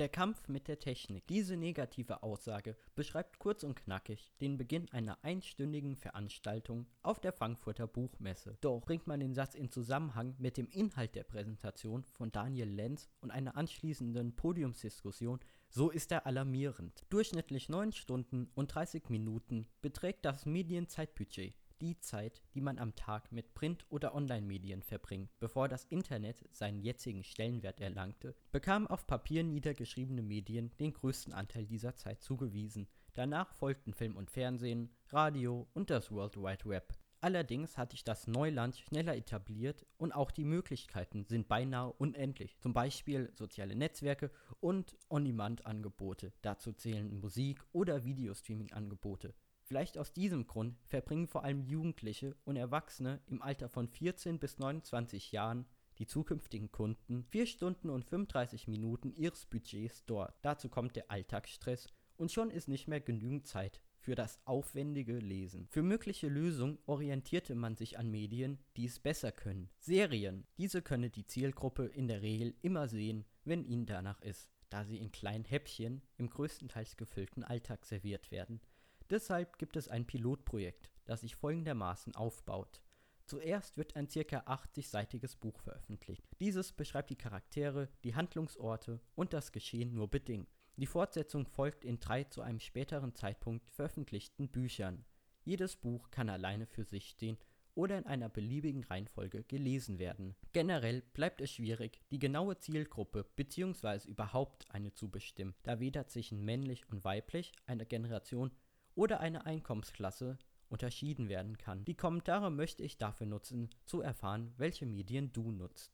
Der Kampf mit der Technik. Diese negative Aussage beschreibt kurz und knackig den Beginn einer einstündigen Veranstaltung auf der Frankfurter Buchmesse. Doch bringt man den Satz in Zusammenhang mit dem Inhalt der Präsentation von Daniel Lenz und einer anschließenden Podiumsdiskussion, so ist er alarmierend. Durchschnittlich 9 Stunden und 30 Minuten beträgt das Medienzeitbudget die Zeit, die man am Tag mit Print- oder Online-Medien verbringt. Bevor das Internet seinen jetzigen Stellenwert erlangte, bekamen auf Papier niedergeschriebene Medien den größten Anteil dieser Zeit zugewiesen. Danach folgten Film und Fernsehen, Radio und das World Wide Web. Allerdings hat sich das Neuland schneller etabliert und auch die Möglichkeiten sind beinahe unendlich. Zum Beispiel soziale Netzwerke und On-Demand-Angebote. Dazu zählen Musik- oder Videostreaming-Angebote. Vielleicht aus diesem Grund verbringen vor allem Jugendliche und Erwachsene im Alter von 14 bis 29 Jahren, die zukünftigen Kunden, 4 Stunden und 35 Minuten ihres Budgets dort. Dazu kommt der Alltagsstress und schon ist nicht mehr genügend Zeit für das aufwendige Lesen. Für mögliche Lösungen orientierte man sich an Medien, die es besser können. Serien. Diese könne die Zielgruppe in der Regel immer sehen, wenn ihnen danach ist, da sie in kleinen Häppchen im größtenteils gefüllten Alltag serviert werden. Deshalb gibt es ein Pilotprojekt, das sich folgendermaßen aufbaut. Zuerst wird ein ca. 80-seitiges Buch veröffentlicht. Dieses beschreibt die Charaktere, die Handlungsorte und das Geschehen nur bedingt. Die Fortsetzung folgt in drei zu einem späteren Zeitpunkt veröffentlichten Büchern. Jedes Buch kann alleine für sich stehen oder in einer beliebigen Reihenfolge gelesen werden. Generell bleibt es schwierig, die genaue Zielgruppe bzw. überhaupt eine zu bestimmen, da weder zwischen männlich und weiblich, einer Generation oder eine Einkommensklasse unterschieden werden kann. Die Kommentare möchte ich dafür nutzen, zu erfahren, welche Medien du nutzt